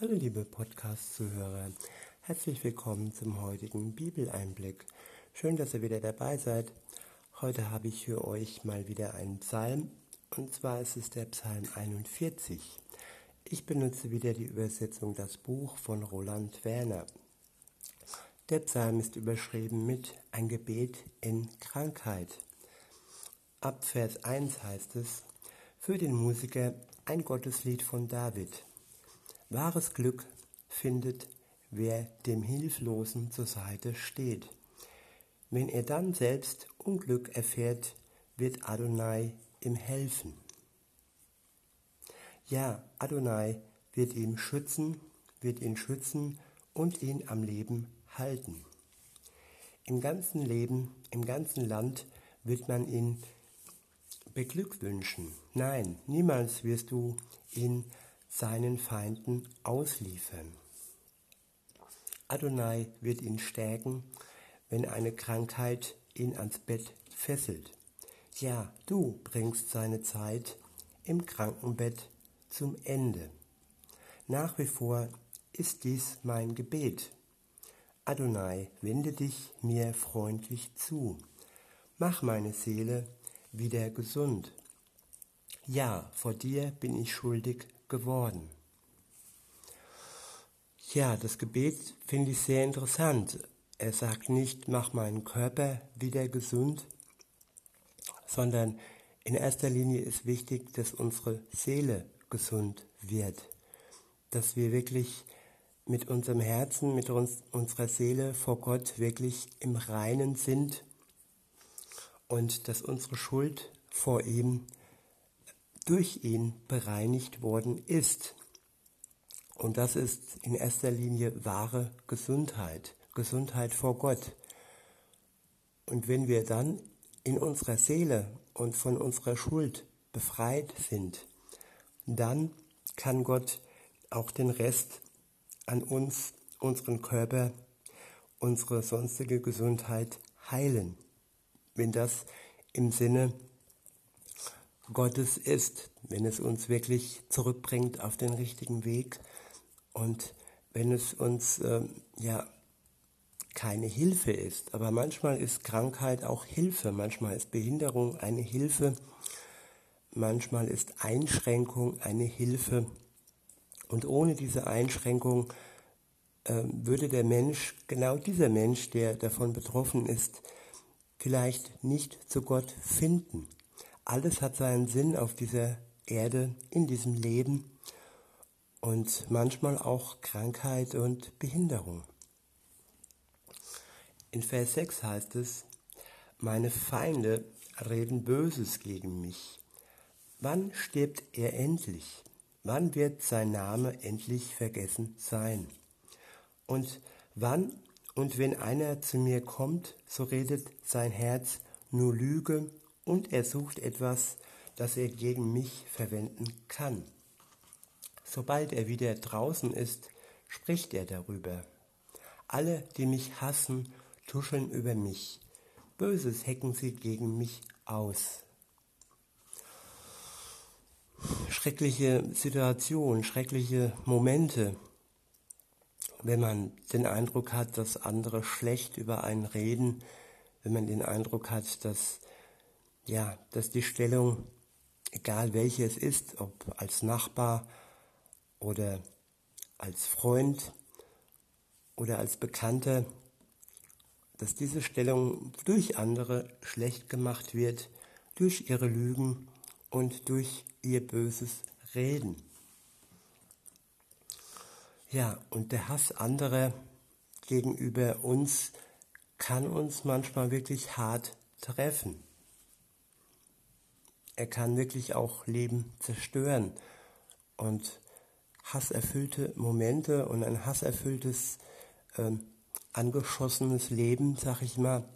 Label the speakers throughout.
Speaker 1: Hallo liebe Podcast-Zuhörer, herzlich willkommen zum heutigen Bibeleinblick. Schön, dass ihr wieder dabei seid. Heute habe ich für euch mal wieder einen Psalm und zwar ist es der Psalm 41. Ich benutze wieder die Übersetzung Das Buch von Roland Werner. Der Psalm ist überschrieben mit Ein Gebet in Krankheit. Ab Vers 1 heißt es, für den Musiker ein Gotteslied von David. Wahres Glück findet, wer dem Hilflosen zur Seite steht. Wenn er dann selbst Unglück erfährt, wird Adonai ihm helfen. Ja, Adonai wird ihm schützen, wird ihn schützen und ihn am Leben halten. Im ganzen Leben, im ganzen Land wird man ihn beglückwünschen. Nein, niemals wirst du ihn seinen Feinden ausliefern. Adonai wird ihn stärken, wenn eine Krankheit ihn ans Bett fesselt. Ja, du bringst seine Zeit im Krankenbett zum Ende. Nach wie vor ist dies mein Gebet. Adonai, wende dich mir freundlich zu. Mach meine Seele wieder gesund. Ja, vor dir bin ich schuldig geworden. Ja, das Gebet finde ich sehr interessant. Er sagt nicht, mach meinen Körper wieder gesund, sondern in erster Linie ist wichtig, dass unsere Seele gesund wird, dass wir wirklich mit unserem Herzen, mit uns, unserer Seele vor Gott wirklich im Reinen sind und dass unsere Schuld vor ihm durch ihn bereinigt worden ist. Und das ist in erster Linie wahre Gesundheit, Gesundheit vor Gott. Und wenn wir dann in unserer Seele und von unserer Schuld befreit sind, dann kann Gott auch den Rest an uns, unseren Körper, unsere sonstige Gesundheit heilen, wenn das im Sinne Gottes ist, wenn es uns wirklich zurückbringt auf den richtigen Weg und wenn es uns äh, ja keine Hilfe ist. Aber manchmal ist Krankheit auch Hilfe, manchmal ist Behinderung eine Hilfe, manchmal ist Einschränkung eine Hilfe. Und ohne diese Einschränkung äh, würde der Mensch, genau dieser Mensch, der davon betroffen ist, vielleicht nicht zu Gott finden. Alles hat seinen Sinn auf dieser Erde, in diesem Leben und manchmal auch Krankheit und Behinderung. In Vers 6 heißt es, meine Feinde reden Böses gegen mich. Wann stirbt er endlich? Wann wird sein Name endlich vergessen sein? Und wann und wenn einer zu mir kommt, so redet sein Herz nur Lüge und er sucht etwas, das er gegen mich verwenden kann. Sobald er wieder draußen ist, spricht er darüber. Alle, die mich hassen, tuscheln über mich. Böses hecken sie gegen mich aus. Schreckliche Situation, schreckliche Momente, wenn man den Eindruck hat, dass andere schlecht über einen reden, wenn man den Eindruck hat, dass ja, dass die Stellung, egal welche es ist, ob als Nachbar oder als Freund oder als Bekannter, dass diese Stellung durch andere schlecht gemacht wird, durch ihre Lügen und durch ihr böses Reden. Ja, und der Hass anderer gegenüber uns kann uns manchmal wirklich hart treffen. Er kann wirklich auch Leben zerstören und hasserfüllte Momente und ein hasserfülltes ähm, angeschossenes Leben, sag ich mal,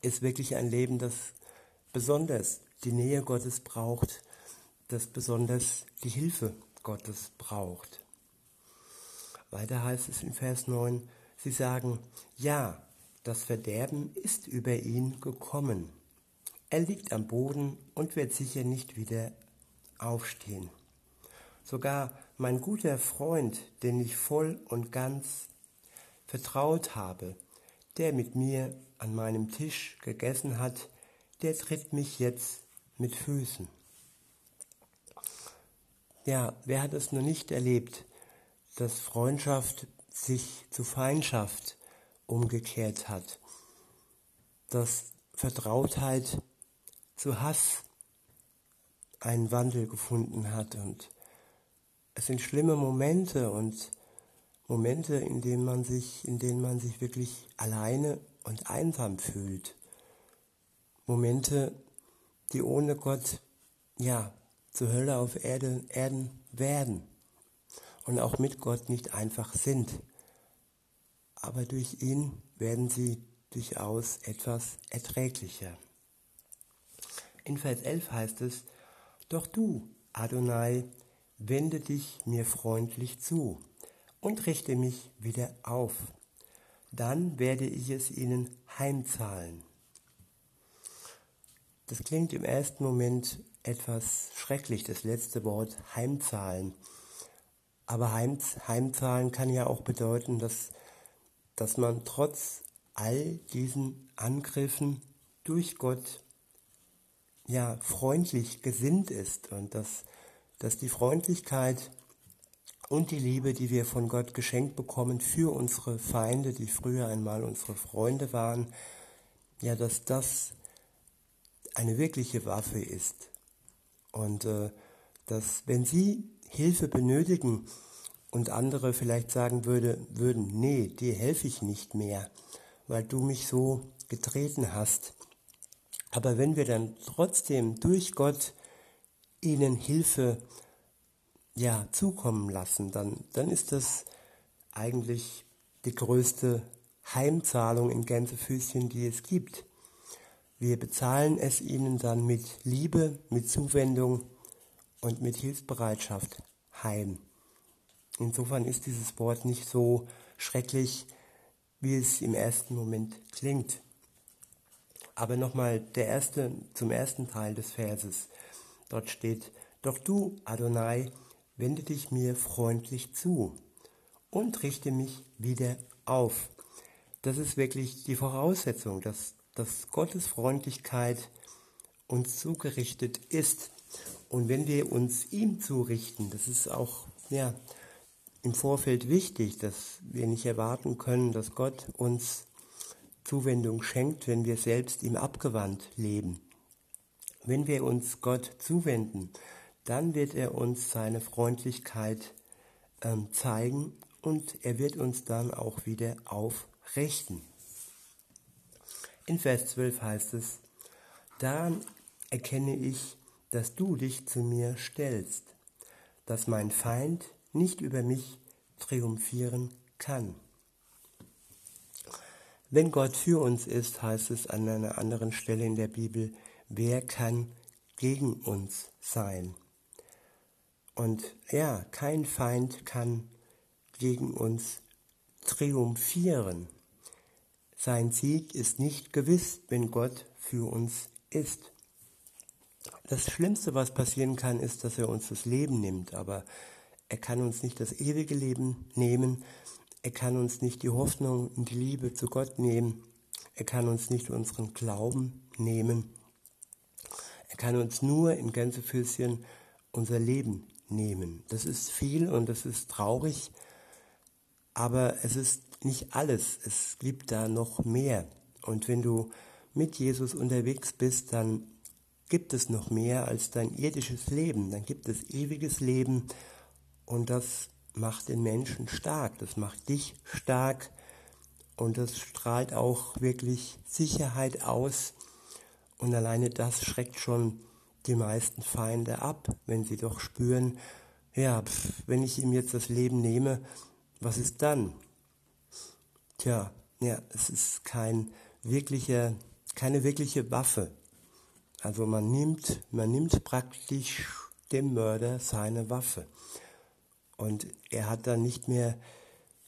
Speaker 1: ist wirklich ein Leben, das besonders die Nähe Gottes braucht, das besonders die Hilfe Gottes braucht. Weiter heißt es in Vers 9, sie sagen, ja, das Verderben ist über ihn gekommen. Er liegt am Boden und wird sicher nicht wieder aufstehen. Sogar mein guter Freund, den ich voll und ganz vertraut habe, der mit mir an meinem Tisch gegessen hat, der tritt mich jetzt mit Füßen. Ja, wer hat es noch nicht erlebt, dass Freundschaft sich zu Feindschaft umgekehrt hat, dass Vertrautheit zu Hass einen Wandel gefunden hat und es sind schlimme Momente und Momente, in denen man sich, in denen man sich wirklich alleine und einsam fühlt. Momente, die ohne Gott, ja, zur Hölle auf Erde, Erden werden und auch mit Gott nicht einfach sind. Aber durch ihn werden sie durchaus etwas erträglicher. In Vers 11 heißt es, Doch du, Adonai, wende dich mir freundlich zu und richte mich wieder auf. Dann werde ich es ihnen heimzahlen. Das klingt im ersten Moment etwas schrecklich, das letzte Wort heimzahlen. Aber heim, heimzahlen kann ja auch bedeuten, dass, dass man trotz all diesen Angriffen durch Gott ja freundlich gesinnt ist und dass, dass die Freundlichkeit und die Liebe, die wir von Gott geschenkt bekommen für unsere Feinde, die früher einmal unsere Freunde waren, ja, dass das eine wirkliche Waffe ist. Und äh, dass wenn sie Hilfe benötigen und andere vielleicht sagen würde, würden, nee, dir helfe ich nicht mehr, weil du mich so getreten hast. Aber wenn wir dann trotzdem durch Gott ihnen Hilfe ja, zukommen lassen, dann, dann ist das eigentlich die größte Heimzahlung in Gänsefüßchen, die es gibt. Wir bezahlen es ihnen dann mit Liebe, mit Zuwendung und mit Hilfsbereitschaft heim. Insofern ist dieses Wort nicht so schrecklich, wie es im ersten Moment klingt. Aber nochmal der erste, zum ersten Teil des Verses. Dort steht, Doch du, Adonai, wende dich mir freundlich zu und richte mich wieder auf. Das ist wirklich die Voraussetzung, dass dass Gottes Freundlichkeit uns zugerichtet ist. Und wenn wir uns ihm zurichten, das ist auch ja, im Vorfeld wichtig, dass wir nicht erwarten können, dass Gott uns Zuwendung schenkt, wenn wir selbst ihm abgewandt leben. Wenn wir uns Gott zuwenden, dann wird er uns seine Freundlichkeit ähm, zeigen und er wird uns dann auch wieder aufrichten. In Vers 12 heißt es, Daran erkenne ich, dass du dich zu mir stellst, dass mein Feind nicht über mich triumphieren kann. Wenn Gott für uns ist, heißt es an einer anderen Stelle in der Bibel, wer kann gegen uns sein? Und ja, kein Feind kann gegen uns triumphieren. Sein Sieg ist nicht gewiss, wenn Gott für uns ist. Das Schlimmste, was passieren kann, ist, dass er uns das Leben nimmt, aber er kann uns nicht das ewige Leben nehmen, er kann uns nicht die Hoffnung und die Liebe zu Gott nehmen, er kann uns nicht unseren Glauben nehmen, er kann uns nur in Gänsefüßchen unser Leben nehmen. Das ist viel und das ist traurig, aber es ist nicht alles, es gibt da noch mehr. Und wenn du mit Jesus unterwegs bist, dann gibt es noch mehr als dein irdisches Leben. Dann gibt es ewiges Leben und das macht den Menschen stark, das macht dich stark und das strahlt auch wirklich Sicherheit aus. Und alleine das schreckt schon die meisten Feinde ab, wenn sie doch spüren, ja, pf, wenn ich ihm jetzt das Leben nehme, was ist dann? Tja, ja, es ist kein wirklicher, keine wirkliche Waffe. Also man nimmt, man nimmt praktisch dem Mörder seine Waffe. Und er hat dann nicht mehr,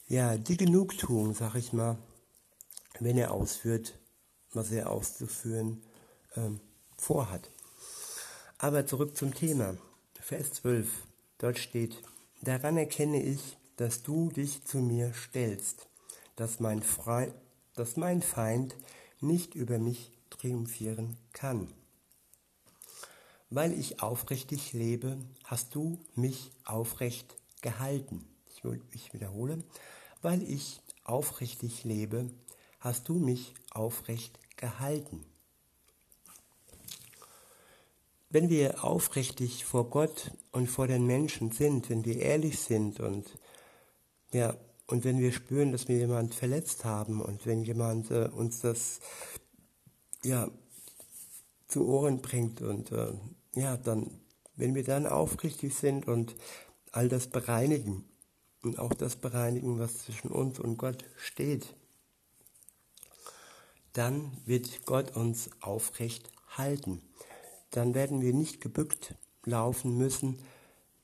Speaker 1: ja, die Genugtuung, sag ich mal, wenn er ausführt, was er auszuführen ähm, vorhat. Aber zurück zum Thema. Vers 12. Dort steht, daran erkenne ich, dass du dich zu mir stellst, dass mein, Fre dass mein Feind nicht über mich triumphieren kann. Weil ich aufrichtig lebe, hast du mich aufrecht gehalten. Ich, wiederhole, weil ich aufrichtig lebe, hast du mich aufrecht gehalten. Wenn wir aufrichtig vor Gott und vor den Menschen sind, wenn wir ehrlich sind und ja, und wenn wir spüren, dass wir jemand verletzt haben und wenn jemand äh, uns das ja zu Ohren bringt und äh, ja, dann, wenn wir dann aufrichtig sind und all das bereinigen und auch das bereinigen, was zwischen uns und Gott steht, dann wird Gott uns aufrecht halten. Dann werden wir nicht gebückt laufen müssen,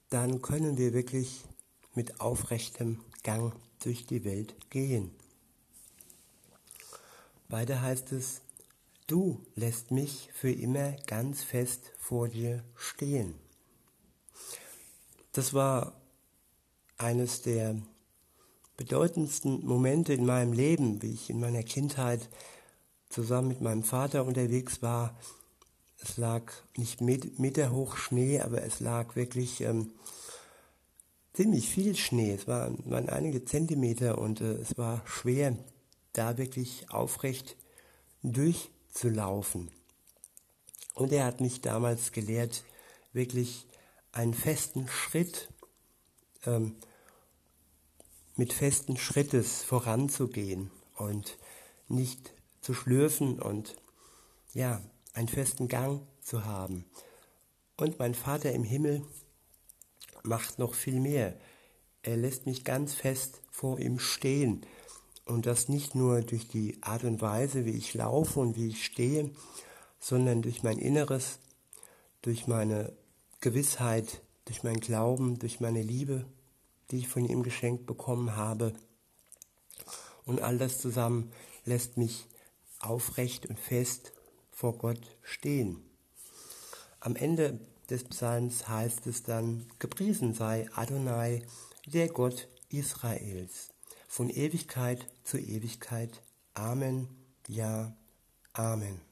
Speaker 1: dann können wir wirklich mit aufrechtem Gang durch die Welt gehen. Weiter heißt es, du lässt mich für immer ganz fest vor dir stehen. Das war eines der bedeutendsten Momente in meinem Leben, wie ich in meiner Kindheit zusammen mit meinem Vater unterwegs war. Es lag nicht meterhoch Schnee, aber es lag wirklich ähm, ziemlich viel Schnee. Es waren, waren einige Zentimeter und äh, es war schwer, da wirklich aufrecht durchzulaufen. Und er hat mich damals gelehrt, wirklich einen festen Schritt, ähm, mit festen Schrittes voranzugehen und nicht zu schlürfen und ja, einen festen Gang zu haben. Und mein Vater im Himmel macht noch viel mehr. Er lässt mich ganz fest vor ihm stehen. Und das nicht nur durch die Art und Weise, wie ich laufe und wie ich stehe, sondern durch mein Inneres, durch meine Gewissheit, durch mein Glauben, durch meine Liebe, die ich von ihm geschenkt bekommen habe. Und all das zusammen lässt mich aufrecht und fest vor Gott stehen. Am Ende des Psalms heißt es dann, gepriesen sei Adonai, der Gott Israels, von Ewigkeit zu Ewigkeit. Amen, ja, Amen.